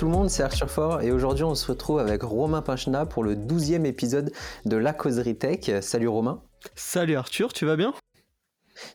tout le monde, c'est Arthur Fort et aujourd'hui on se retrouve avec Romain Pinchna pour le 12e épisode de La Causerie Tech. Salut Romain. Salut Arthur, tu vas bien?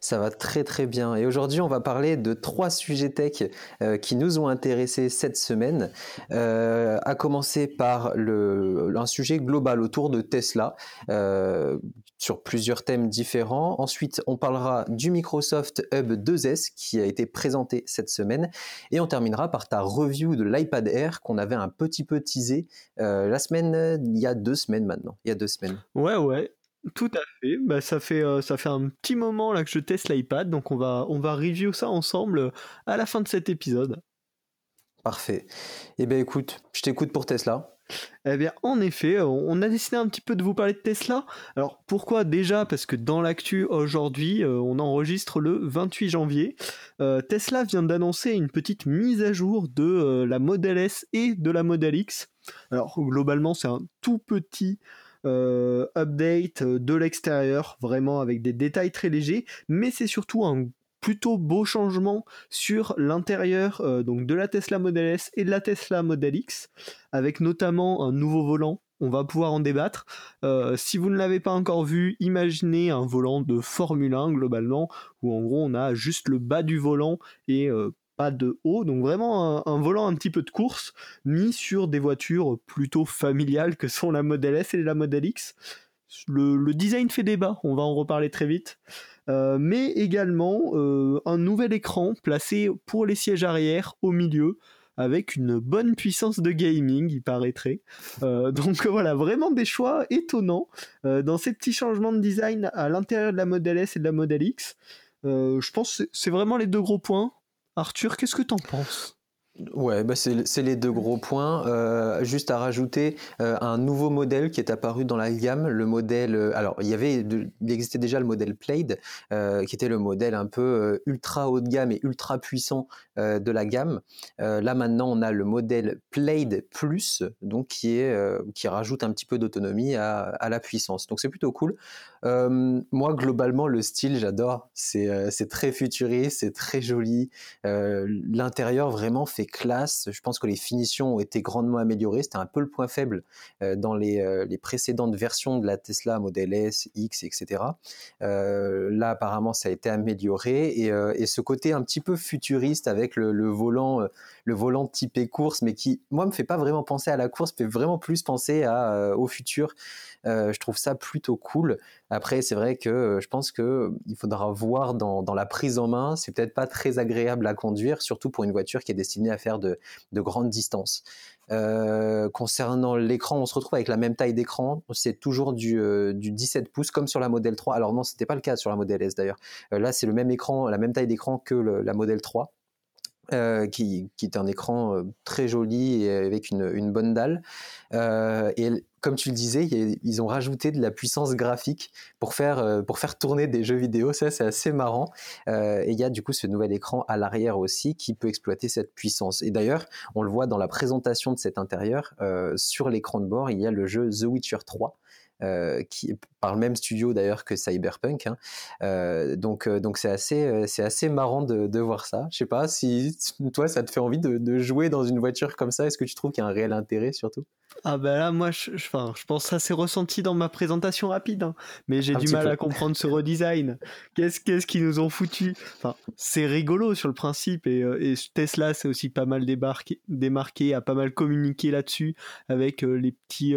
Ça va très très bien. Et aujourd'hui, on va parler de trois sujets tech euh, qui nous ont intéressés cette semaine. Euh, à commencer par le, un sujet global autour de Tesla euh, sur plusieurs thèmes différents. Ensuite, on parlera du Microsoft Hub 2S qui a été présenté cette semaine. Et on terminera par ta review de l'iPad Air qu'on avait un petit peu teasé la semaine, il y a deux semaines maintenant. Il y a deux semaines. Ouais, ouais. Tout à fait. Bah, ça fait euh, ça fait un petit moment là que je teste l'iPad, donc on va on va review ça ensemble euh, à la fin de cet épisode. Parfait. Eh bien écoute, je t'écoute pour Tesla. Eh bien, en effet, on a décidé un petit peu de vous parler de Tesla. Alors, pourquoi déjà? Parce que dans l'actu aujourd'hui, euh, on enregistre le 28 janvier. Tesla vient d'annoncer une petite mise à jour de la Model S et de la Model X. Alors, globalement, c'est un tout petit euh, update euh, de l'extérieur, vraiment avec des détails très légers, mais c'est surtout un plutôt beau changement sur l'intérieur euh, donc de la Tesla Model S et de la Tesla Model X, avec notamment un nouveau volant. On va pouvoir en débattre. si vous ne l'avez pas encore vu, imaginez un volant de Formule 1 globalement, où en gros on a juste le bas du volant et pas de haut, donc vraiment un, volant un petit peu de course, mis sur des voitures plutôt familiales que sont la Model S et la Model X. Le, design fait débat, on va en reparler très vite. Euh, mais également euh, un nouvel écran placé pour les sièges arrière au milieu, avec une bonne puissance de gaming, il paraîtrait. Euh, donc voilà, vraiment des choix étonnants dans ces petits changements de design à l'intérieur de la Model S et de la Model X. je pense que c'est vraiment les deux gros points. Arthur, qu'est-ce que t'en penses? Ouais, bah c'est les deux gros points. Euh, juste à rajouter euh, un nouveau modèle qui est apparu dans la gamme, le modèle. Euh, alors, il y avait, il existait déjà le modèle Plaid, qui était le modèle un peu ultra haut de gamme et ultra puissant de la gamme. là maintenant, on a le modèle Plaid Plus, donc qui est qui rajoute un petit peu d'autonomie à, à, la puissance. Donc c'est plutôt cool. moi, globalement, le style, j'adore. C'est c'est très futuriste, c'est très joli. L'intérieur vraiment fait classe. Je pense que les finitions ont été grandement améliorées. C'était un peu le point faible euh, dans euh, les, précédentes versions de la Tesla Model S, X, etc. Euh, là, apparemment, ça a été amélioré et, ce côté un petit peu futuriste avec le, volant, le volant typé course, mais qui, moi, me fait pas vraiment penser à la course, fait vraiment plus penser au futur. Je trouve ça plutôt cool. Après, c'est vrai que je pense que il faudra voir dans, la prise en main. C'est peut-être pas très agréable à conduire, surtout pour une voiture qui est destinée à faire de, grandes distances. Euh, concernant l'écran, on se retrouve avec la même taille d'écran. C'est toujours du, 17 euh, pouces comme sur la Model 3. Alors non, c'était pas le cas sur la Model S d'ailleurs. Euh, là, c'est le même écran, la même taille d'écran que la Model 3. Qui, est un écran très joli et avec une, bonne dalle. et comme tu le disais, ils ont rajouté de la puissance graphique pour faire, euh, pour faire tourner des jeux vidéo. Ça, c'est assez marrant. Euh, et il y a du coup ce nouvel écran à l'arrière aussi qui peut exploiter cette puissance. Et d'ailleurs, on le voit dans la présentation de cet intérieur, euh, sur l'écran de bord, il y a le jeu The Witcher 3 euh, qui par le même studio d'ailleurs que Cyberpunk. Hein. Euh, donc euh, donc c'est assez c'est assez marrant de, de, voir ça. Je sais pas si toi ça te fait envie de, de jouer dans une voiture comme ça. Est-ce que tu trouves qu'il y a un réel intérêt surtout? Ah ben là moi je, je, je pense que ça s'est ressenti dans ma présentation rapide, hein. mais j'ai du mal à comprendre ce redesign. Qu'est-ce qu'est-ce qu'ils nous ont foutu? Enfin c'est rigolo sur le principe et, et Tesla c'est aussi pas mal débarqué, démarqué, a pas mal communiqué là-dessus avec les petits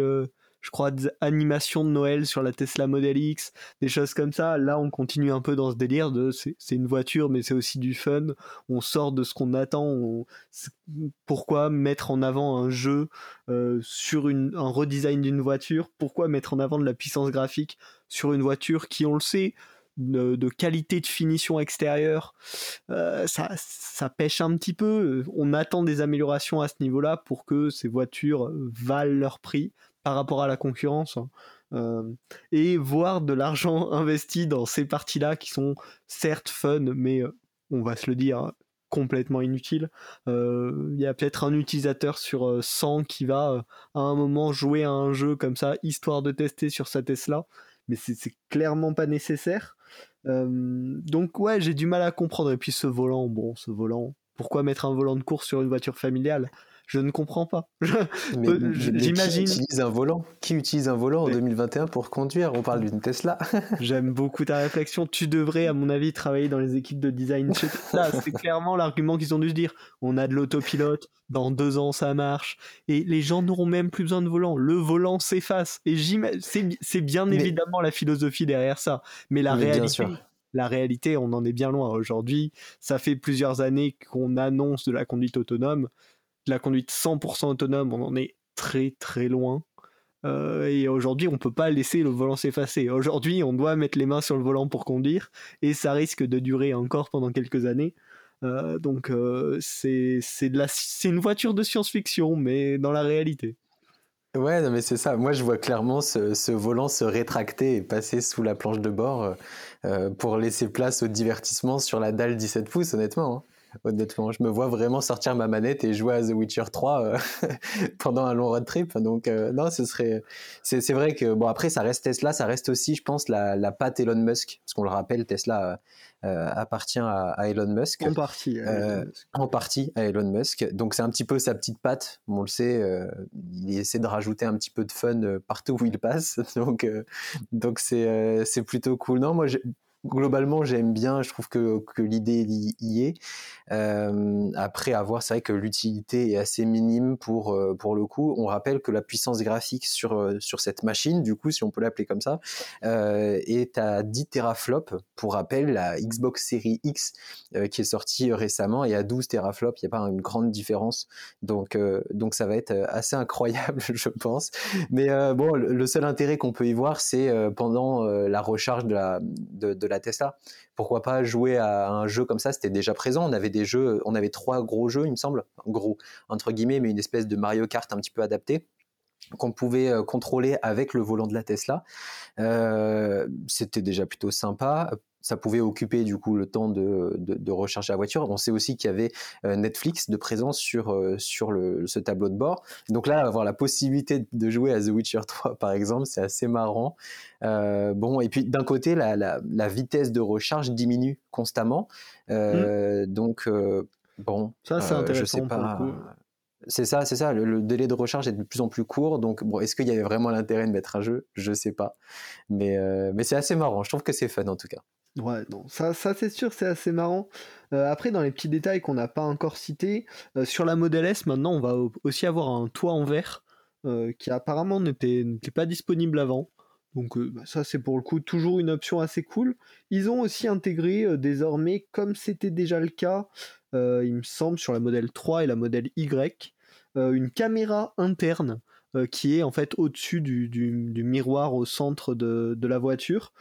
je crois, des animations de Noël sur la Tesla Model X, des choses comme ça. Là, on continue un peu dans ce délire de c'est une voiture, mais c'est aussi du fun. On sort de ce qu'on attend. Pourquoi mettre en avant un jeu euh, sur un redesign d'une voiture? Pourquoi mettre en avant de la puissance graphique sur une voiture qui, on le sait, de, qualité de finition extérieure, euh, ça pêche un petit peu. On attend des améliorations à ce niveau-là pour que ces voitures valent leur prix par rapport à la concurrence. Hein. Euh, et voir de l'argent investi dans ces parties-là qui sont certes fun, mais euh, on va se le dire, complètement inutiles. Euh, il y a peut-être un utilisateur sur 100 qui va à un moment jouer à un jeu comme ça, histoire de tester sur sa Tesla, mais c'est clairement pas nécessaire. donc ouais, j'ai du mal à comprendre. Et puis ce volant, bon, ce volant, pourquoi mettre un volant de course sur une voiture familiale? Je ne comprends pas. J'imagine. Qui utilise un volant Qui utilise un volant en 2021 pour conduire? On parle d'une Tesla. J'aime beaucoup ta réflexion. Tu devrais, à mon avis, travailler dans les équipes de design chez Tesla. C'est clairement l'argument qu'ils ont dû se dire. On a de l'autopilote. Dans deux ans, ça marche. Et les gens n'auront même plus besoin de volant. Le volant s'efface. Et c'est bien évidemment la philosophie derrière ça. Mais la réalité la réalité, on en est bien loin aujourd'hui. Ça fait plusieurs années qu'on annonce de la conduite autonome. La conduite 100% autonome, on en est très très loin. Euh, et aujourd'hui, on ne peut pas laisser le volant s'effacer. Aujourd'hui, on doit mettre les mains sur le volant pour conduire, et ça risque de durer encore pendant quelques années. Euh, donc, euh, c'est une voiture de science-fiction, mais dans la réalité. Ouais, non, mais c'est ça. Moi, je vois clairement ce, volant se rétracter et passer sous la planche de bord euh, pour laisser place au divertissement sur la dalle 17 pouces, honnêtement. Hein. Honnêtement, je me vois vraiment sortir ma manette et jouer à The Witcher 3 euh, pendant un long road trip. Donc, non, ce serait. C'est vrai que, bon, après, ça reste Tesla, ça reste aussi, je pense, la, la patte Elon Musk. Parce qu'on le rappelle, Tesla euh, appartient à, Elon Musk. En partie. Euh, en partie à Elon Musk. Donc c'est un petit peu sa petite patte. On le sait, euh, il essaie de rajouter un petit peu de fun partout où il passe. Donc donc c'est c'est plutôt cool. Non, moi globalement, j'aime bien. Je trouve que, que l'idée y est. Après, avoir, c'est vrai que l'utilité est assez minime pour euh, pour le coup. On rappelle que la puissance graphique sur euh, sur cette machine, du coup, si on peut l'appeler comme ça, euh, est à 10 teraflops. Pour rappel, la Xbox Series X qui est sortie récemment est à 12 teraflops. Il n'y a pas une grande différence. Donc donc ça va être assez incroyable, je pense. Mais bon, le seul intérêt qu'on peut y voir, c'est pendant la recharge de la de la Tesla. Pourquoi pas jouer à un jeu comme ça? C'était déjà présent. On avait des jeux, on avait trois gros jeux, il me semble, gros entre guillemets, mais une espèce de Mario Kart un petit peu adapté qu'on pouvait euh, contrôler avec le volant de la Tesla. Euh, c'était déjà plutôt sympa ça pouvait occuper du coup le temps de, de, recharger la voiture. On sait aussi qu'il y avait euh, Netflix de présence sur, euh, sur le, ce tableau de bord. Donc là, avoir la possibilité de jouer à The Witcher 3 par exemple, c'est assez marrant. Euh, bon, et puis d'un côté, la, la, vitesse de recharge diminue constamment. Mmh. Donc, bon, ça c'est intéressant. Je sais pas. C'est ça, c'est ça. Le, délai de recharge est de plus en plus court. Donc, bon, est-ce qu'il y avait vraiment l'intérêt de mettre un jeu? Je sais pas. Mais, mais c'est assez marrant. Je trouve que c'est fun en tout cas. Ouais, non, ça, ça c'est sûr, c'est assez marrant. Euh, après, dans les petits détails qu'on n'a pas encore cités, euh, sur la Model S, maintenant, on va aussi avoir un toit en verre euh, qui apparemment n'était pas disponible avant. Donc bah, ça, c'est pour le coup toujours une option assez cool. Ils ont aussi intégré désormais, comme c'était déjà le cas, il me semble, sur la Model 3 et la Model Y, une caméra interne qui est en fait au-dessus du, du, miroir au centre de, de la voiture.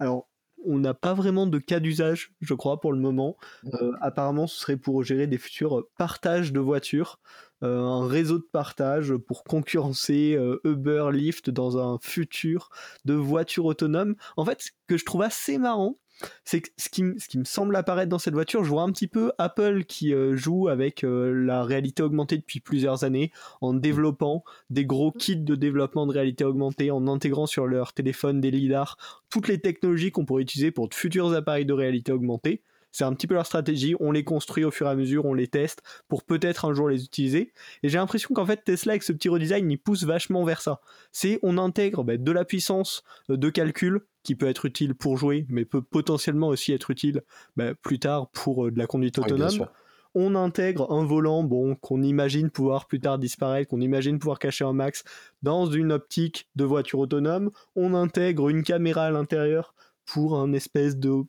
alors, on n'a pas vraiment de cas d'usage, je crois, pour le moment. Euh, apparemment, ce serait pour gérer des futurs partages de voitures, euh, un réseau de partage pour concurrencer euh, Uber, Lyft dans un futur de voitures autonomes. En fait, ce que je trouve assez marrant, c'est ce qui, ce qui me semble apparaître dans cette voiture, je vois un petit peu Apple qui euh, joue avec euh, la réalité augmentée depuis plusieurs années, en développant des gros kits de développement de réalité augmentée, en intégrant sur leur téléphone des lidars, toutes les technologies qu'on pourrait utiliser pour de futurs appareils de réalité augmentée. C'est un petit peu leur stratégie, on les construit au fur et à mesure, on les teste pour peut-être un jour les utiliser. Et j'ai l'impression qu'en fait Tesla avec ce petit redesign, il pousse vachement vers ça. C'est on intègre bah, de la puissance euh, de calcul qui peut être utile pour jouer, mais peut potentiellement aussi être utile bah, plus tard pour euh, de la conduite autonome. on intègre un volant, bon, qu'on imagine pouvoir plus tard disparaître, qu'on imagine pouvoir cacher un max dans une optique de voiture autonome. On intègre une caméra à l'intérieur pour un espèce de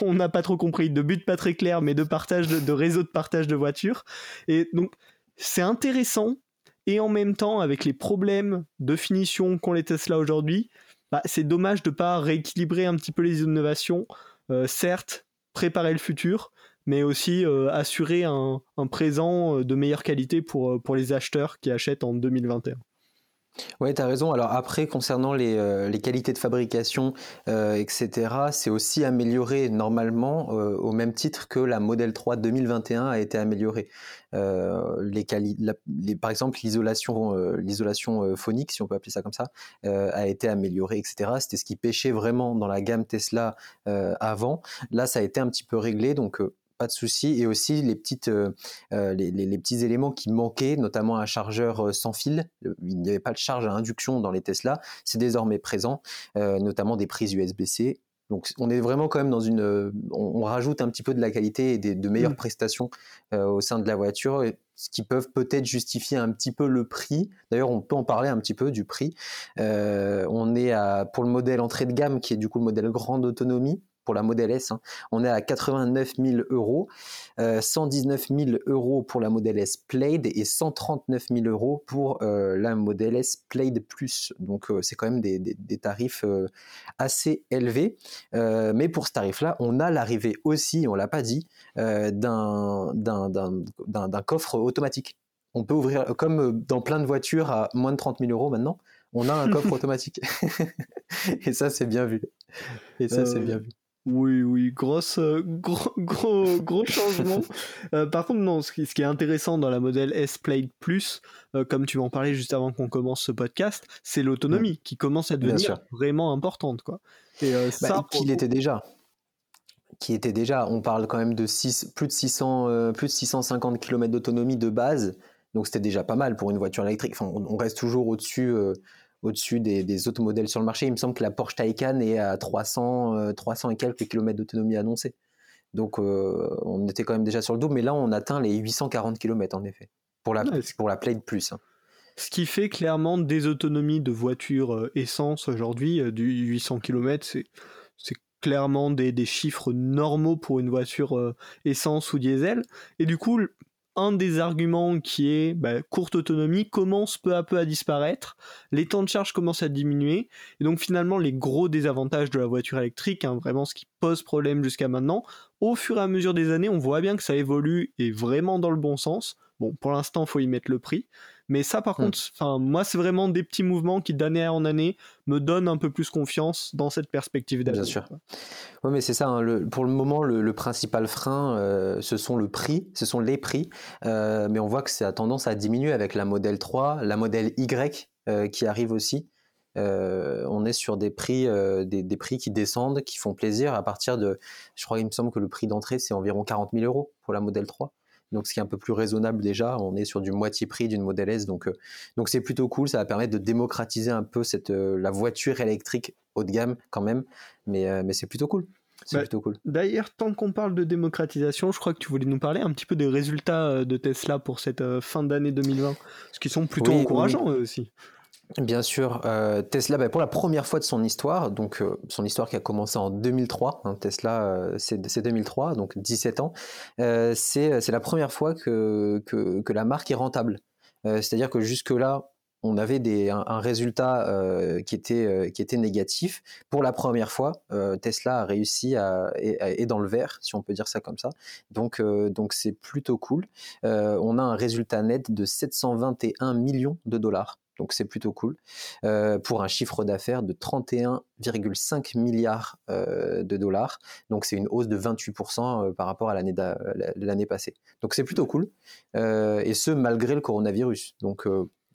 on n'a pas trop compris, de but pas très clair, mais de partage de, réseau de partage de voitures. Et donc, c'est intéressant. Et en même temps, avec les problèmes de finition qu'ont les Tesla aujourd'hui, bah, c'est dommage de ne pas rééquilibrer un petit peu les innovations. Euh, certes, préparer le futur, mais aussi euh, assurer un, présent euh, de meilleure qualité pour, pour les acheteurs qui achètent en 2021. Oui, tu as raison. Alors après, concernant les, euh, les qualités de fabrication, euh, etc., c'est aussi amélioré normalement euh, au même titre que la Model 3 2021 a été améliorée. les, les par exemple, l'isolation phonique, si on peut appeler ça comme ça, a été améliorée, etc. C'était ce qui pêchait vraiment dans la gamme Tesla avant. Là, ça a été un petit peu réglé, donc pas de souci. Et aussi les, petites, les, petits éléments qui manquaient, notamment un chargeur sans fil. Il n'y avait pas de charge à induction dans les Tesla. C'est désormais présent, notamment des prises USB-C. Donc on est vraiment quand même dans une... On, rajoute un petit peu de la qualité et de meilleures mmh. prestations au sein de la voiture ce qui peuvent peut-être justifier un petit peu le prix. D'ailleurs, on peut en parler un petit peu du prix. on est à, pour le modèle entrée de gamme, qui est du coup le modèle grande autonomie, pour la Model S. Hein. On est à 89 000 euros, 119 000 euros pour la Model S Plaid et 139 000 euros pour euh, la Model S Plaid Plus. Donc euh, c'est quand même des, tarifs euh, assez élevés. mais pour ce tarif-là, on a l'arrivée aussi, on l'a pas dit, d'un coffre automatique. On peut ouvrir, comme dans plein de voitures à moins de 30 000 euros maintenant, on a un coffre automatique. et ça, c'est bien vu. Et ça, c'est bien vu. Oui, oui, grosse, euh, gros, gros, gros changement. Euh, par contre, non, ce qui, ce qui, est intéressant dans la modèle S Play Plus, euh, comme tu m'en parlais juste avant qu'on commence ce podcast, c'est l'autonomie qui commence à devenir vraiment importante, quoi. Et bah, ça, qu'il était déjà. Qui était déjà, on parle quand même de 6, plus de 600, plus de 650 km d'autonomie de base, donc c'était déjà pas mal pour une voiture électrique. Enfin, on, reste toujours au-dessus au-dessus des, autres modèles sur le marché. Il me semble que la Porsche Taycan est à 300, 300 euh, et quelques kilomètres d'autonomie annoncée. Donc euh, on était quand même déjà sur le double, mais là on atteint les 840 km en effet, pour la, pour la Play de plus. Hein. Ce qui fait clairement des autonomies de voitures euh, essence aujourd'hui, du 800 km, c'est clairement des, des, chiffres normaux pour une voiture essence ou diesel. Et du coup, un des arguments qui est bah, courte autonomie commence peu à peu à disparaître, les temps de charge commencent à diminuer, et donc finalement les gros désavantages de la voiture électrique, hein, vraiment ce qui pose problème jusqu'à maintenant, au fur et à mesure des années, on voit bien que ça évolue et vraiment dans le bon sens. Bon, pour l'instant, faut y mettre le prix, mais ça, par hmm. contre, enfin, moi, c'est vraiment des petits mouvements qui, d'année en année, me donnent un peu plus confiance dans cette perspective d'avenir. Bien sûr. Oui, mais c'est ça. Hein, le, pour le moment, le, principal frein, euh, ce sont le prix, ce sont les prix. Euh, mais on voit que ça a tendance à diminuer avec la modèle 3, la modèle Y euh, qui arrive aussi. on est sur des prix, des, des, prix qui descendent, qui font plaisir à partir de, je crois, il me semble que le prix d'entrée c'est environ 40 000 euros pour la modèle 3 donc ce qui est un peu plus raisonnable déjà. On est sur du moitié prix d'une Model S, donc euh, donc c'est plutôt cool. Ça va permettre de démocratiser un peu cette euh, la voiture électrique haut de gamme quand même, mais euh, mais c'est plutôt cool. C'est bah, plutôt cool. D'ailleurs, tant qu'on parle de démocratisation, je crois que tu voulais nous parler un petit peu des résultats de Tesla pour cette fin d'année 2020, ce qui sont plutôt encourageants aussi. Bien sûr, euh, Tesla, bah, pour la première fois de son histoire, donc euh, son histoire qui a commencé en 2003, hein, Tesla euh, c'est 2003, donc 17 ans, c'est la première fois que, la marque est rentable. C'est-à-dire que jusque-là, on avait un, résultat qui, était, négatif. Pour la première fois, Tesla a réussi à est, dans le vert, si on peut dire ça comme ça. Donc c'est plutôt cool. on a un résultat net de 721 millions de dollars donc c'est plutôt cool, euh, pour un chiffre d'affaires de 31,5 milliards euh, de dollars. Donc c'est une hausse de 28% euh, par rapport à l'année, passée. Donc c'est plutôt cool, et ce malgré le coronavirus. Donc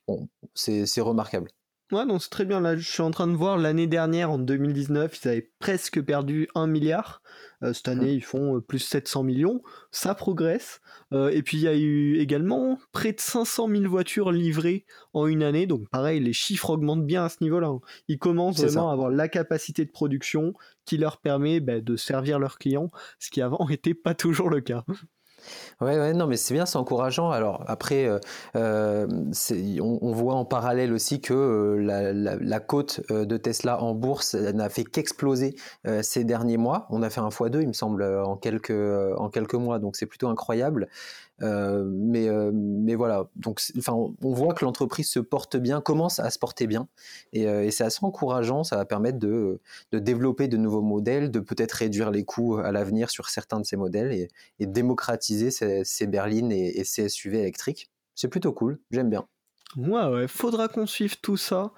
bon, c'est remarquable. Ouais, donc c'est très bien. Là, je suis en train de voir l'année dernière, en 2019, ils avaient presque perdu 1 milliard. Euh, cette année, ils font euh, plus 700 millions. Ça progresse. Euh, et puis, il y a eu également près de 500 000 voitures livrées en une année. Donc, pareil, les chiffres augmentent bien à ce niveau-là. Hein. Ils commencent vraiment à avoir la capacité de production qui leur permet bah, de servir leurs clients, ce qui avant n'était pas toujours le cas. Ouais, non, mais c'est bien, c'est encourageant. Alors après, euh, euh on, voit en parallèle aussi que euh, la, cote de Tesla en bourse n'a fait qu'exploser ces derniers mois. On a fait un x2, il me semble, en quelques mois, donc c'est plutôt incroyable. Euh, mais, euh, mais voilà, donc enfin, on voit que l'entreprise se porte bien, commence à se porter bien, et, euh, et c'est assez encourageant. Ça va permettre de, de, développer de nouveaux modèles, de peut-être réduire les coûts à l'avenir sur certains de ces modèles et, démocratiser ces, berlines et, ces SUV électriques. C'est plutôt cool, j'aime bien. Ouais, ouais, faudra qu'on suive tout ça.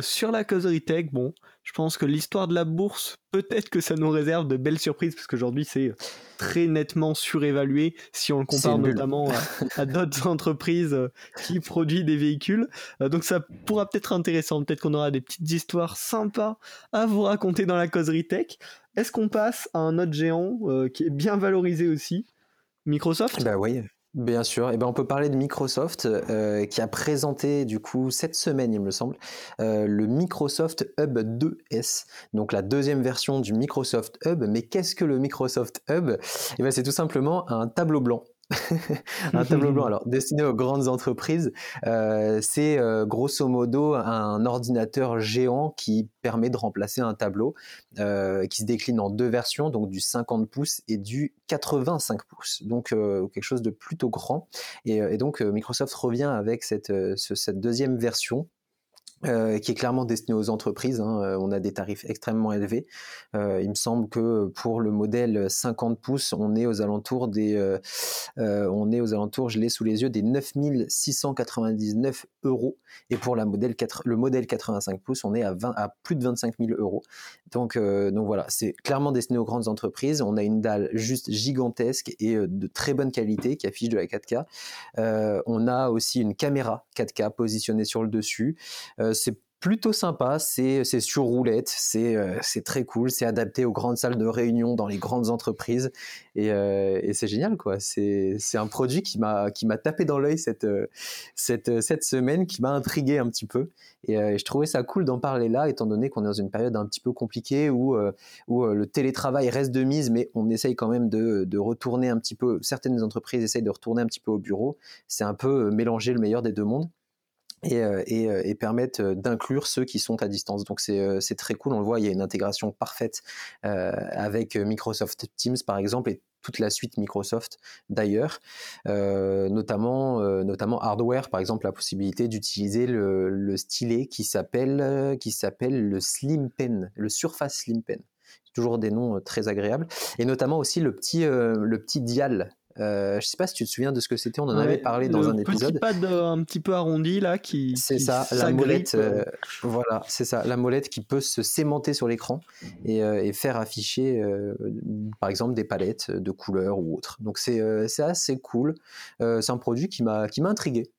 Sur la causerie tech, bon, je pense que l'histoire de la bourse, peut-être que ça nous réserve de belles surprises, parce qu'aujourd'hui c'est très nettement surévalué si on le compare notamment à, d'autres entreprises euh, qui produisent des véhicules. Euh, donc ça pourra peut-être intéressant, peut-être qu'on aura des petites histoires sympas à vous raconter dans la causerie tech. Est-ce qu'on passe à un autre géant qui est bien valorisé aussi? Microsoft? Bah oui, Bien sûr, eh ben on peut parler de Microsoft euh, qui a présenté du coup cette semaine, il me semble, euh, le Microsoft Hub 2S, donc la deuxième version du Microsoft Hub. Mais qu'est-ce que le Microsoft Hub? Eh ben c'est tout simplement un tableau blanc un tableau blanc, alors destiné aux grandes entreprises, euh, c'est euh, grosso modo un ordinateur géant qui permet de remplacer un tableau euh, qui se décline en deux versions, donc du 50 pouces et du 85 pouces, donc quelque chose de plutôt grand. Et, donc Microsoft revient avec cette, cette deuxième version euh, qui est clairement destiné aux entreprises. Hein. Euh, on a des tarifs extrêmement élevés. Euh, il me semble que pour le modèle 50 pouces, on est aux alentours des, on est aux alentours, je l'ai sous les yeux, des 9699 euros. Et pour la modèle 4, le modèle 85 pouces, on est à, 20, à plus de 25 000 euros. Donc, donc voilà, c'est clairement destiné aux grandes entreprises. On a une dalle juste gigantesque et de très bonne qualité qui affiche de la 4K. on a aussi une caméra 4K positionnée sur le dessus. Euh, plutôt sympa, c'est sur roulette, euh, c'est très cool, c'est adapté aux grandes salles de réunion dans les grandes entreprises. Et, euh, c'est génial quoi. C'est un produit qui m'a tapé dans l'œil cette, cette, cette semaine, qui m'a intrigué un petit peu. Et, je trouvais ça cool d'en parler là étant donné qu'on est dans une période un petit peu compliquée où, où le télétravail reste de mise mais on essaye quand même de, de retourner un petit peu, certaines entreprises essayent de retourner un petit peu au bureau, c'est un peu mélanger le meilleur des deux mondes et, euh, et, euh, et, permettent euh, d'inclure ceux qui sont à distance. Donc c'est très cool, on le voit, il y a une intégration parfaite euh, avec Microsoft Teams par exemple et toute la suite Microsoft d'ailleurs, euh, notamment, euh, notamment hardware, par exemple la possibilité d'utiliser le, le, stylet qui s'appelle qui s'appelle le Slim Pen, le Surface Slim Pen. Toujours des noms très agréables, et notamment aussi le petit, le petit dial euh, je ne sais pas si tu te souviens de ce que c'était, on en avait parlé dans un épisode. Petit pad euh, un petit peu arrondi là qui. C'est ça, la molette. Euh, voilà, c'est ça, la molette qui peut se sémenter sur l'écran et, et, faire afficher, par exemple, des palettes de couleurs ou autres. Donc c'est assez cool. c'est un produit qui m'a qui m'a intrigué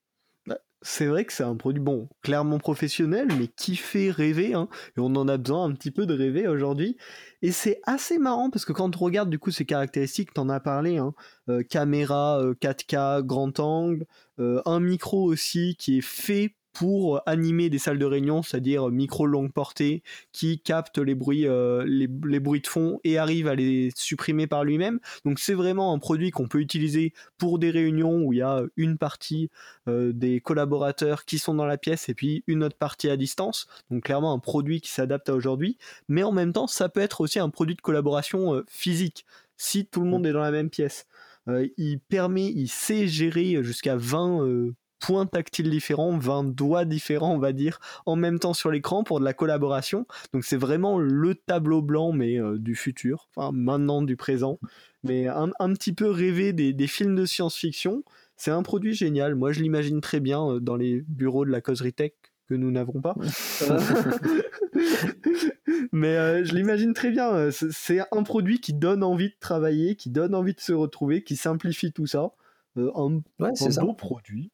c'est vrai que c'est un produit, bon, clairement professionnel, mais qui fait rêver, hein, et on en a besoin un petit peu de rêver aujourd'hui. Et c'est assez marrant parce que quand on regarde du coup ces caractéristiques, t'en as parlé, hein, euh, caméra 4K, euh, grand angle, euh, un micro aussi qui est fait pour animer des salles de réunion, c'est-à-dire micro longue portée, qui capte les bruits, euh, les, bruits de fond et arrive à les supprimer par lui-même. Donc c'est vraiment un produit qu'on peut utiliser pour des réunions où il y a une partie euh, des collaborateurs qui sont dans la pièce et puis une autre partie à distance. Donc clairement un produit qui s'adapte à aujourd'hui. Mais en même temps, ça peut être aussi un produit de collaboration euh, physique si tout le monde est dans la même pièce. il permet, il sait gérer jusqu'à 20 points tactiles différents, 20 doigts différents, on va dire, en même temps sur l'écran pour de la collaboration. Donc c'est vraiment le tableau blanc, mais euh, du futur, enfin maintenant du présent. Mais un, petit peu rêver des, films de science-fiction. C'est un produit génial. Moi, je l'imagine très bien euh, dans les bureaux de la causerie tech que nous n'avons pas. mais euh, je l'imagine très bien. C'est un produit qui donne envie de travailler, qui donne envie de se retrouver, qui simplifie tout ça. Euh, un, beau produit.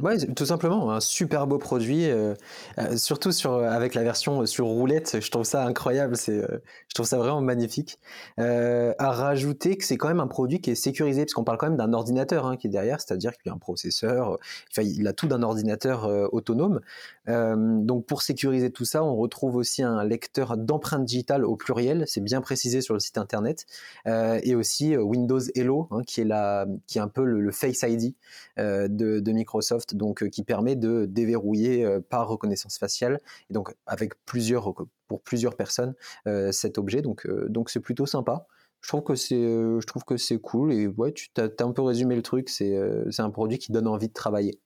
Ouais, tout simplement, un super beau produit, euh, euh, surtout sur, avec la version sur roulette, je trouve ça incroyable, je trouve ça vraiment magnifique. à rajouter que c'est quand même un produit qui est sécurisé, parce qu'on parle quand même d'un ordinateur hein, qui est derrière, c'est-à-dire qu'il y a un processeur, il a tout d'un ordinateur autonome. donc pour sécuriser tout ça, on retrouve aussi un lecteur d'empreintes digitales au pluriel, c'est bien précisé sur le site internet, et aussi Windows Hello, hein, qui, est la, qui est un peu le, Face ID de Microsoft donc euh, qui permet de déverrouiller euh, par reconnaissance faciale et donc avec plusieurs pour plusieurs personnes euh, cet objet. Donc donc c'est plutôt sympa. Je trouve que c'est je trouve que c'est cool et ouais tu as, un peu résumé le truc. C'est c'est un produit qui donne envie de travailler.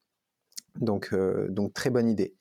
Donc donc très bonne idée.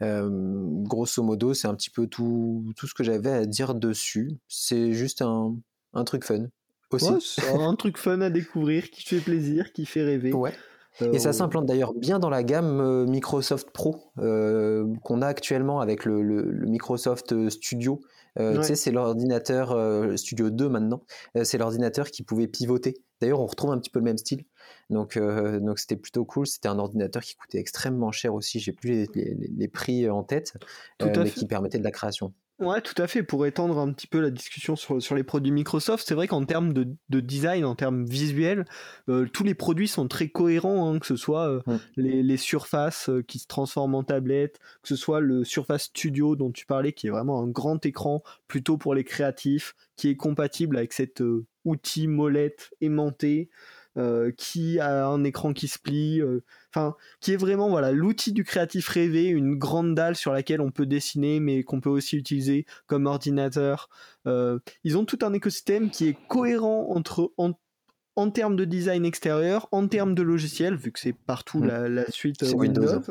Grosso modo c'est un petit peu tout, tout ce que j'avais à dire dessus. C'est juste un, un truc fun aussi. Un truc fun à découvrir qui fait plaisir qui fait rêver. Ouais Et ça s'implante d'ailleurs bien dans la gamme Microsoft Pro qu'on a actuellement avec le, Microsoft Studio. Tu sais, c'est l'ordinateur Studio 2 maintenant. c'est l'ordinateur qui pouvait pivoter. D'ailleurs, on retrouve un petit peu le même style. Donc, donc c'était plutôt cool. C'était un ordinateur qui coûtait extrêmement cher aussi. J'ai plus les, prix en tête, mais qui permettait de la création. Ouais, tout à fait. Pour étendre un petit peu la discussion sur, sur les produits Microsoft, c'est vrai qu'en termes de, de, design, en termes visuels, euh, tous les produits sont très cohérents, hein, que ce soit euh, les, les, surfaces euh, qui se transforment en tablettes, que ce soit le Surface Studio dont tu parlais, qui est vraiment un grand écran plutôt pour les créatifs, qui est compatible avec cet outil molette aimanté. Euh, qui a un écran qui se plie, euh, enfin, qui est vraiment voilà l'outil du créatif rêvé, une grande dalle sur laquelle on peut dessiner, mais qu'on peut aussi utiliser comme ordinateur. Euh, ils ont tout un écosystème qui est cohérent entre en, termes de design extérieur, en termes de logiciel, vu que c'est partout mm. la, suite Windows.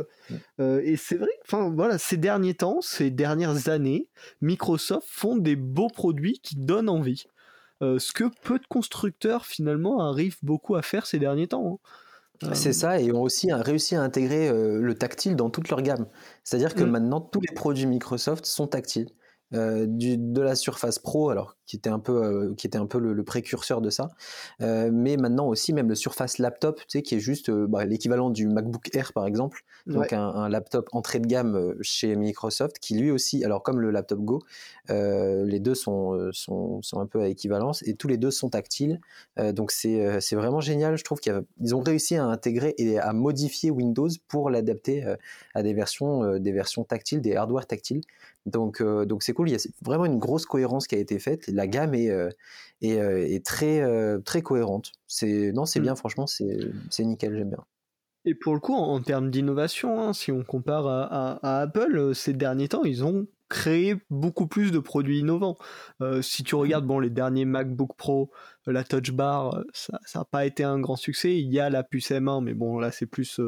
et c'est vrai, enfin voilà, ces derniers temps, ces dernières années, Microsoft font des beaux produits qui donnent envie. Euh, ce que peu de constructeurs finalement arrivent beaucoup à faire ces derniers temps. Hein. C'est euh, ça, et ont aussi réussi à intégrer euh, le tactile dans toute leur gamme. C'est-à-dire que mm. maintenant, tous les produits Microsoft sont tactiles. de la Surface Pro, alors qui était un peu, euh, qui était un peu le, précurseur de ça. Euh, mais maintenant aussi, même le Surface Laptop, tu sais, qui est juste euh, bah, l'équivalent du MacBook Air par exemple, donc un, laptop entrée de gamme chez Microsoft, qui lui aussi, alors comme le laptop Go, les deux sont, sont, sont, un peu à équivalence et tous les deux sont tactiles. donc c'est c'est vraiment génial. Je trouve qu'ils ont réussi à intégrer et à modifier Windows pour l'adapter à des versions, des versions tactiles, des hardware tactiles. Donc donc c'est cool. Il y a vraiment une grosse cohérence qui a été faite la gamme est, euh, euh, est, très, euh, très cohérente. C'est, non, c'est mmh. bien, franchement, c'est, nickel, j'aime bien. Et pour le coup, en, termes d'innovation, hein, si on compare à, Apple, ces derniers temps, ils ont créé beaucoup plus de produits innovants. si tu regardes bon, les derniers MacBook Pro, la Touch Bar, ça n'a pas été un grand succès. Il y a la puce M1, mais bon, là, c'est plus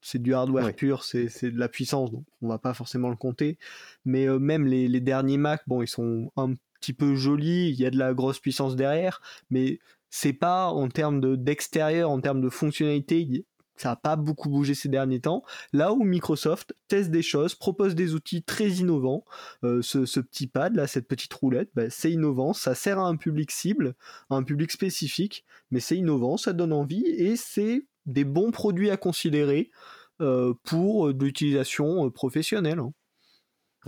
c'est du hardware pur, c'est de la puissance, donc on va pas forcément le compter. Mais même les, les, derniers Mac, bon, ils sont un petit peu joli, il y a de la grosse puissance derrière, mais c'est pas en termes d'extérieur, en termes de fonctionnalité, ça n'a pas beaucoup bougé ces derniers temps. Là où Microsoft teste des choses, propose des outils très innovants, euh, ce, petit pad là, cette petite roulette, bah, c'est innovant, ça sert à un public cible, à un public spécifique, mais c'est innovant, ça donne envie et c'est des bons produits à considérer euh, pour de l'utilisation euh, professionnelle. Hein.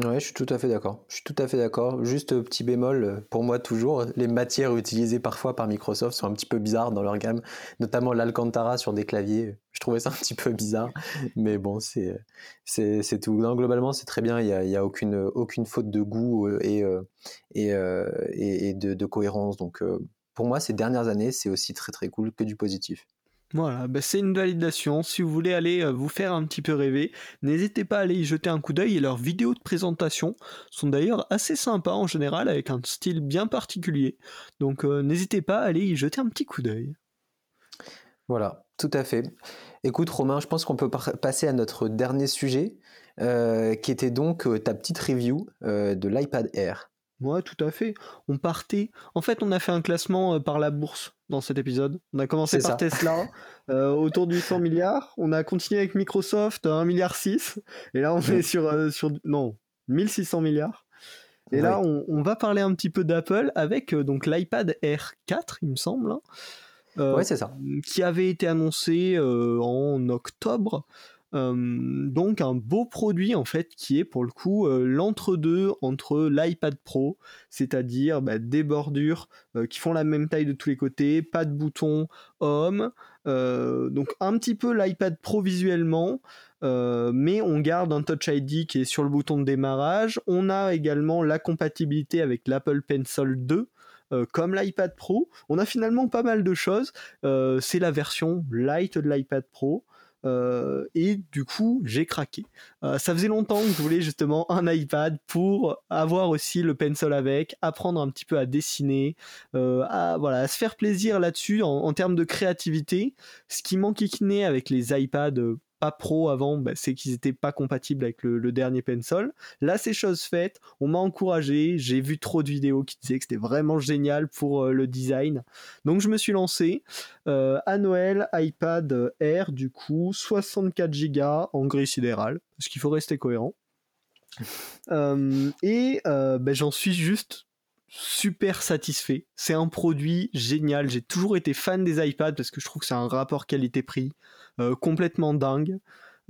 Ouais, je suis tout à fait d'accord. Je suis tout à fait d'accord. Juste euh, petit bémol, euh, pour moi toujours, les matières utilisées parfois par Microsoft sont un petit peu bizarres dans leur gamme, notamment l'Alcantara sur des claviers. Je trouvais ça un petit peu bizarre, mais bon, c'est c'est tout. globalement, c'est très bien. Il n'y a, y a aucune, aucune faute de goût euh, et, et, et, de, de, cohérence. Donc, pour moi, ces dernières années, c'est aussi très très cool que du positif. Voilà, bah, c'est une validation. Si vous voulez aller euh, vous faire un petit peu rêver, n'hésitez pas à aller y jeter un coup d'œil et leurs vidéos de présentation sont d'ailleurs assez sympas en général avec un style bien particulier. Donc euh, n'hésitez pas à aller y jeter un petit coup d'œil. Voilà, tout à fait. Écoute Romain, je pense qu'on peut passer à notre dernier sujet, euh, qui était donc ta petite review de l'iPad Air. Ouais, tout à fait. On partait. En fait, on a fait un classement euh, par la bourse dans cet épisode. On a commencé par Tesla, euh, autour du 100 milliards. On a continué avec Microsoft, 1 milliard 6. Et là, on est sur, euh, sur non, 1600 milliards. Et là, on, va parler un petit peu d'Apple avec donc l'iPad Air 4, il me semble. Hein. ouais, c'est ça. Qui avait été annoncé en octobre donc un beau produit en fait qui est pour le coup l'entre-deux entre l'iPad Pro, c'est-à-dire bah, des bordures qui font la même taille de tous les côtés, pas de bouton Home, donc un petit peu l'iPad Pro visuellement, mais on garde un Touch ID qui est sur le bouton de démarrage. On a également la compatibilité avec l'Apple Pencil 2. comme l'iPad Pro, on a finalement pas mal de choses. c'est la version light de l'iPad Pro. Euh, et du coup, j'ai craqué. Euh, ça faisait longtemps que je voulais justement un iPad pour avoir aussi le pencil avec, apprendre un petit peu à dessiner, euh, à, voilà, à se faire plaisir là-dessus en, termes de créativité. Ce qui manquait avec les iPads pas pro avant, bah, c'est qu'ils n'étaient pas compatibles avec le, dernier Pencil. Là, c'est chose faite. On m'a encouragé. J'ai vu trop de vidéos qui disaient que c'était vraiment génial pour le design. Donc, je me suis lancé. à Noël, iPad Air, du coup, 64 Go en gris sidéral, parce qu'il faut rester cohérent. et bah, j'en suis juste super satisfait. C'est un produit génial. J'ai toujours été fan des iPads parce que je trouve que c'est un rapport qualité-prix euh, complètement dingue.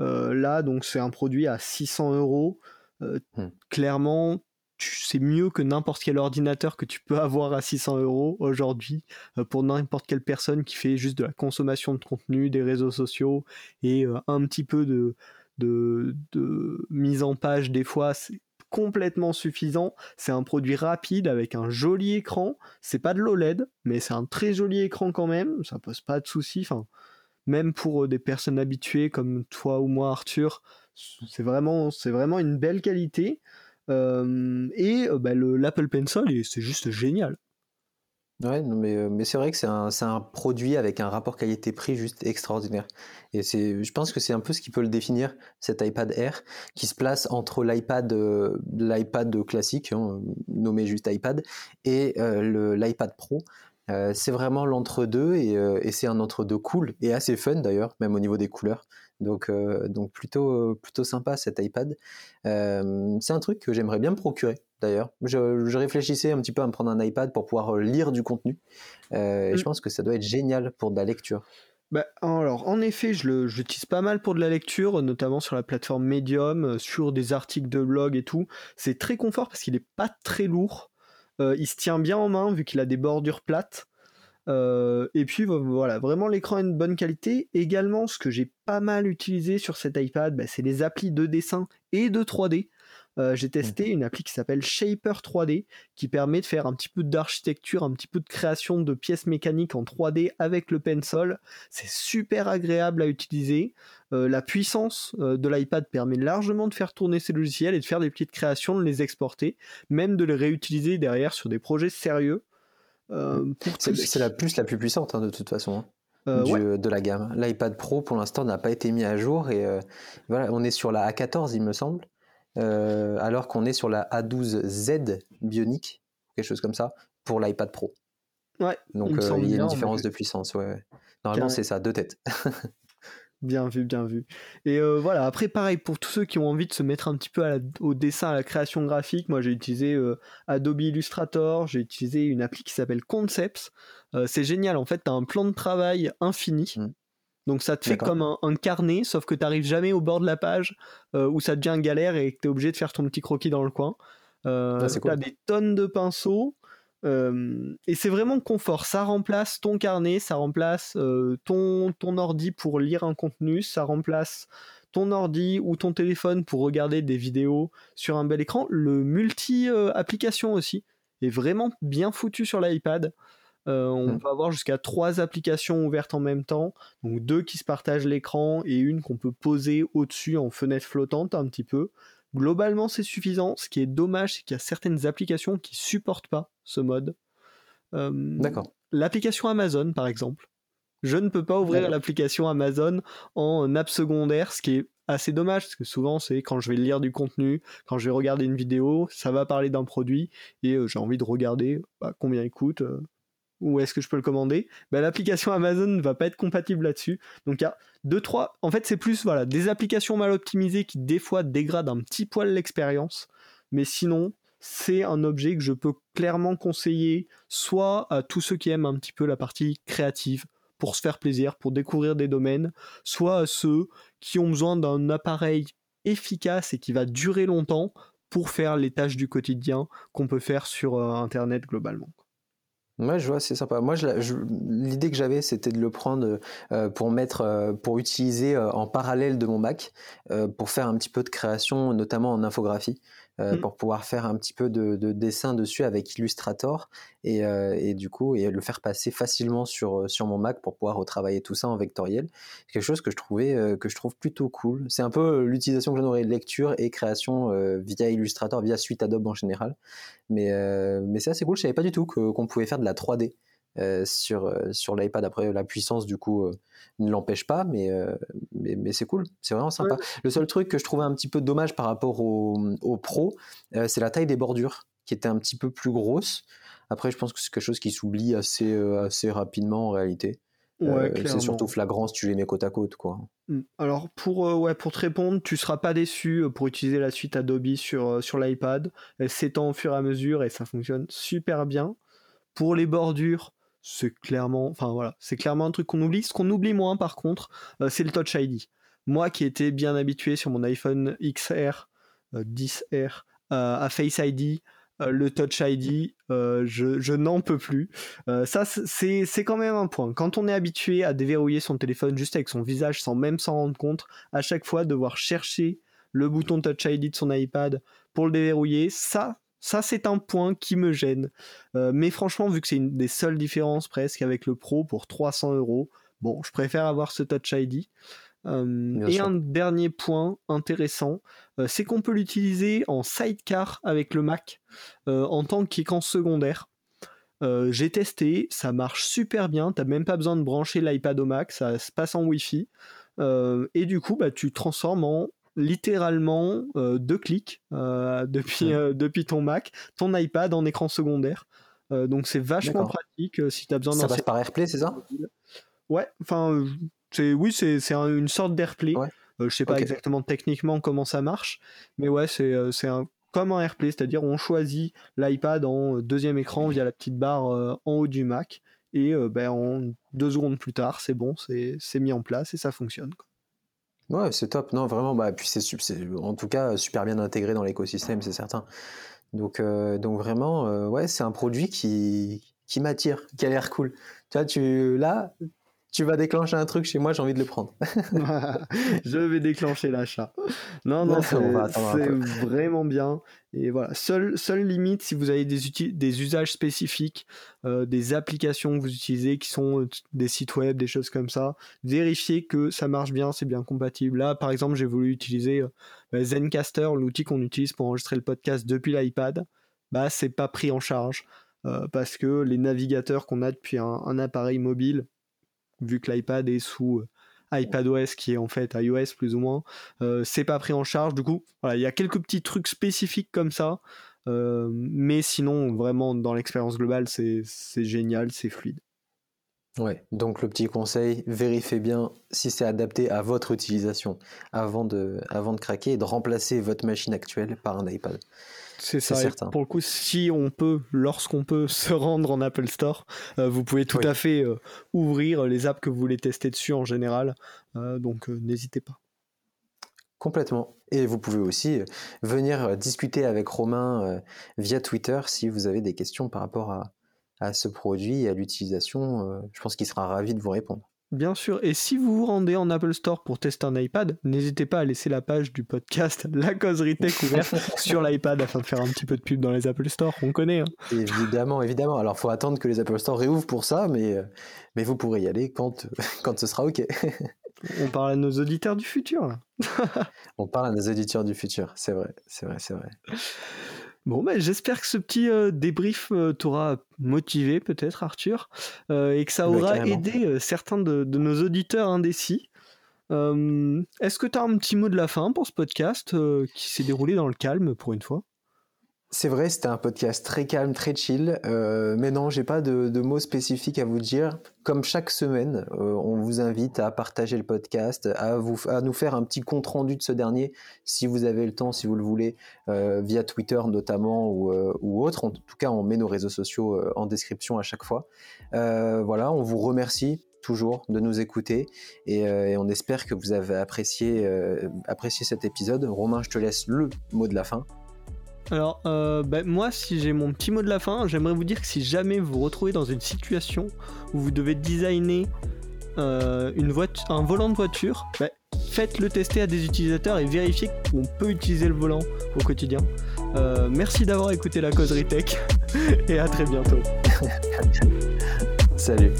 Euh, là, donc, c'est un produit à 600 euros. Euh, hmm. Clairement, c'est mieux que n'importe quel ordinateur que tu peux avoir à 600 euros aujourd'hui pour n'importe quelle personne qui fait juste de la consommation de contenu, des réseaux sociaux et un petit peu de, de, de mise en page des fois. Complètement suffisant. C'est un produit rapide avec un joli écran. C'est pas de l'OLED, mais c'est un très joli écran quand même. Ça pose pas de soucis. Enfin, même pour euh, des personnes habituées comme toi ou moi, Arthur, c'est vraiment, c'est vraiment une belle qualité. Euh, et euh, bah, l'Apple Pencil, c'est juste génial. Ouais, mais, euh, mais c'est vrai que c'est un, produit avec un rapport qualité-prix juste extraordinaire. Et c'est, je pense que c'est un peu ce qui peut le définir, cet iPad Air, qui se place entre l'iPad, euh, l'iPad classique, hein, nommé juste iPad, et euh, l'iPad Pro. C'est vraiment l'entre-deux et c'est un entre-deux cool et assez fun d'ailleurs, même au niveau des couleurs. Donc, donc plutôt, plutôt sympa cet iPad. c'est un truc que j'aimerais bien me procurer d'ailleurs. Je, réfléchissais un petit peu à me prendre un iPad pour pouvoir euh, lire du contenu. Euh, et je mm. pense que ça doit être génial pour de la lecture. Bah, alors, en effet, je l'utilise pas mal pour de la lecture, notamment sur la plateforme Medium, euh, sur des articles de blog et tout. C'est très confort parce qu'il est pas très lourd. il se tient bien en main vu qu'il a des bordures plates. Et puis voilà, vraiment l'écran a une bonne qualité. Également, ce que j'ai pas mal utilisé sur cet iPad, bah, c'est les applis de dessin et de 3D. Euh, j'ai testé une appli qui s'appelle Shaper 3D qui permet de faire un petit peu d'architecture, un petit peu de création de pièces mécaniques en 3D avec le pencil. C'est super agréable à utiliser. Euh, la puissance euh, de l'iPad permet largement de faire tourner ces logiciels et de faire des petites créations, de les exporter, même de les réutiliser derrière sur des projets sérieux. C'est la plus la plus puissante hein, de toute façon. Hein, de la gamme. L'iPad Pro pour l'instant n'a pas été mis à jour et voilà, on est sur la A14 il me semble. Euh, alors qu'on est sur la A12Z Bionic, quelque chose comme ça, pour l'iPad Pro. Ouais. Donc euh, il, y a une différence de puissance. Ouais. Normalement, c'est ça, deux têtes. bien vu, bien vu. Et euh, voilà, après, pareil, pour tous ceux qui ont envie de se mettre un petit peu au dessin, à la création graphique, moi j'ai utilisé Adobe Illustrator, j'ai utilisé une appli qui s'appelle Concepts. c'est génial, en fait, tu as un plan de travail infini. Mmh. Donc ça te fait comme un, carnet, sauf que tu n'arrives jamais au bord de la page euh, où ça devient galère et que tu es obligé de faire ton petit croquis dans le coin. Euh, ah, tu as des tonnes de pinceaux. Euh, et c'est vraiment confort. Ça remplace ton carnet, ça remplace ton, ton ordi pour lire un contenu, ça remplace ton ordi ou ton téléphone pour regarder des vidéos sur un bel écran. Le multi-application aussi est vraiment bien foutu sur l'iPad. On mmh. peut avoir jusqu'à trois applications ouvertes en même temps, donc deux qui se partagent l'écran et une qu'on peut poser au-dessus en fenêtre flottante un petit peu. Globalement, c'est suffisant. Ce qui est dommage, c'est qu'il y a certaines applications qui supportent pas ce mode. Euh, D'accord. L'application Amazon, par exemple. Je ne peux pas ouvrir l'application Amazon en app secondaire, ce qui est assez dommage parce que souvent c'est quand je vais lire du contenu, quand je vais regarder une vidéo, ça va parler d'un produit et euh, j'ai envie de regarder bah, combien il coûte, où est-ce que je peux le commander? Bah, L'application Amazon ne va pas être compatible là-dessus. Donc il y a deux, trois. En fait, c'est plus voilà, des applications mal optimisées qui des fois dégradent un petit poil l'expérience. Mais sinon, c'est un objet que je peux clairement conseiller soit à tous ceux qui aiment un petit peu la partie créative pour se faire plaisir, pour découvrir des domaines, soit à ceux qui ont besoin d'un appareil efficace et qui va durer longtemps pour faire les tâches du quotidien qu'on peut faire sur euh, Internet globalement. Moi, je vois, c'est sympa. Moi, l'idée que j'avais, c'était de le prendre euh, pour mettre, euh, pour utiliser euh, en parallèle de mon Mac, pour faire un petit peu de création, notamment en infographie. Euh, mmh. pour pouvoir faire un petit peu de, dessin dessus avec Illustrator et, euh, et, du coup et le faire passer facilement sur, euh, sur mon Mac pour pouvoir retravailler tout ça en vectoriel. Quelque chose que je trouvais que je trouve plutôt cool. C'est un peu l'utilisation que j'en aurais de lecture et création via Illustrator, via Suite Adobe en général. Mais, mais c'est assez cool. Je savais pas du tout qu'on pouvait faire de la 3D sur, sur l'iPad. Après, la puissance, du coup, ne l'empêche pas, mais, mais, mais c'est cool, c'est vraiment sympa. Le seul truc que je trouvais un petit peu dommage par rapport au, au Pro, c'est la taille des bordures, qui était un petit peu plus grosse. Après, je pense que c'est quelque chose qui s'oublie assez, assez rapidement en réalité. Ouais, c'est surtout flagrant si tu les mets côte à côte. Quoi. Mmh. Alors, pour, ouais, pour te répondre, tu seras pas déçu pour utiliser la suite Adobe sur, sur l'iPad. Elle s'étend au fur et à mesure et ça fonctionne super bien. Pour les bordures, c'est clairement, enfin voilà, c'est clairement un truc qu'on oublie. Ce qu'on oublie moins, par contre, c'est le Touch ID. Moi qui étais bien habitué sur mon iPhone XR, 10R, à Face ID, euh, le Touch ID, euh, je, n'en peux plus. Euh, ça, c'est quand même un point. Quand on est habitué à déverrouiller son téléphone juste avec son visage sans même s'en rendre compte, à chaque fois devoir chercher le bouton Touch ID de son iPad pour le déverrouiller, ça, ça c'est un point qui me gêne. mais franchement, vu que c'est une des seules différences presque avec le Pro pour 300 euros, bon, je préfère avoir ce Touch ID et un dernier point intéressant, c'est qu'on peut l'utiliser en sidecar avec le Mac en tant qu'écran secondaire. J'ai testé, ça marche super bien, t'as même pas besoin de brancher l'iPad au Mac, ça se passe en Wi-Fi. et du coup, bah, tu transformes en littéralement deux clics depuis, depuis ton Mac, ton iPad en écran secondaire. donc c'est vachement pratique si tu as besoin Ça passe par AirPlay, c'est ça? Ouais, enfin c'est oui, c'est une sorte d'AirPlay. Ouais. Euh, je sais pas exactement techniquement comment ça marche, mais ouais, c'est euh, un comme un AirPlay, c'est-à-dire on choisit l'iPad en deuxième écran via la petite barre euh, en haut du Mac et ben, en deux secondes plus tard, c'est bon, c'est mis en place et ça fonctionne. Ouais, c'est top. Non, vraiment, bah, puis c'est en tout cas super bien intégré dans l'écosystème, c'est certain. Donc, donc vraiment, ouais, c'est un produit qui, qui m'attire, qui a l'air cool. Tu vois, tu, là, tu vas déclencher un truc chez moi, j'ai envie de le prendre. je vais déclencher l'achat. Non, non, c'est vraiment bien. Et voilà, seule, seule limite, si vous avez des, des usages spécifiques, euh, des applications que vous utilisez qui sont euh, des sites web, des choses comme ça, vérifiez que ça marche bien, c'est bien compatible. Là, par exemple, j'ai voulu utiliser euh, bah, Zencaster, l'outil qu'on utilise pour enregistrer le podcast depuis l'iPad. Bah, c'est pas pris en charge. parce que les navigateurs qu'on a depuis un appareil mobile vu que l'iPad est sous euh, iPadOS qui est en fait iOS plus ou moins, euh, c'est pas pris en charge. Du coup, voilà, il y a quelques petits trucs spécifiques comme ça, euh, mais sinon, vraiment, dans l'expérience globale, c'est génial, c'est fluide. Ouais, donc le petit conseil, vérifiez bien si c'est adapté à votre utilisation avant de, avant de craquer et de remplacer votre machine actuelle par un iPad. C'est ça. Pour le coup, si on peut, lorsqu'on peut se rendre en Apple Store, euh, vous pouvez tout à fait euh, ouvrir les apps que vous voulez tester dessus en général. Euh, donc n'hésitez pas. Complètement. Et vous pouvez aussi venir discuter avec Romain via Twitter si vous avez des questions par rapport à, à ce produit et à l'utilisation. je pense qu'il sera ravi de vous répondre. Bien sûr, et si vous vous rendez en Apple Store pour tester un iPad, n'hésitez pas à laisser la page du podcast La Causerie Tech ouverte sur l'iPad afin de faire un petit peu de pub dans les Apple Store, on connaît. Hein. Évidemment, évidemment. Alors, il faut attendre que les Apple Store réouvrent pour ça, mais, euh, mais vous pourrez y aller quand, quand ce sera OK. on parle à nos auditeurs du futur, on parle à nos auditeurs du futur, c'est vrai, c'est vrai, c'est vrai. Bon, ben, j'espère que ce petit euh, débrief euh, t'aura motivé, peut-être, Arthur, euh, et que ça aura aidé certains de, de, nos auditeurs indécis. Est-ce que tu as un petit mot de la fin pour ce podcast qui s'est déroulé dans le calme pour une fois? C'est vrai, c'était un podcast très calme, très chill. Euh, mais non, j'ai pas de, mots spécifiques à vous dire. Comme chaque semaine, euh, on vous invite à partager le podcast, à, nous faire un petit compte rendu de ce dernier, si vous avez le temps, si vous le voulez, euh, via Twitter notamment ou, autre. En tout cas, on met nos réseaux sociaux en description à chaque fois. voilà, on vous remercie toujours de nous écouter et, on espère que vous avez apprécié cet épisode. Romain, je te laisse le mot de la fin. Alors, euh, bah, moi, si j'ai mon petit mot de la fin, j'aimerais vous dire que si jamais vous vous retrouvez dans une situation où vous devez designer euh, un volant de voiture, bah, faites-le tester à des utilisateurs et vérifiez qu'on peut utiliser le volant au quotidien. Euh, merci d'avoir écouté la causerie tech et à très bientôt. Salut.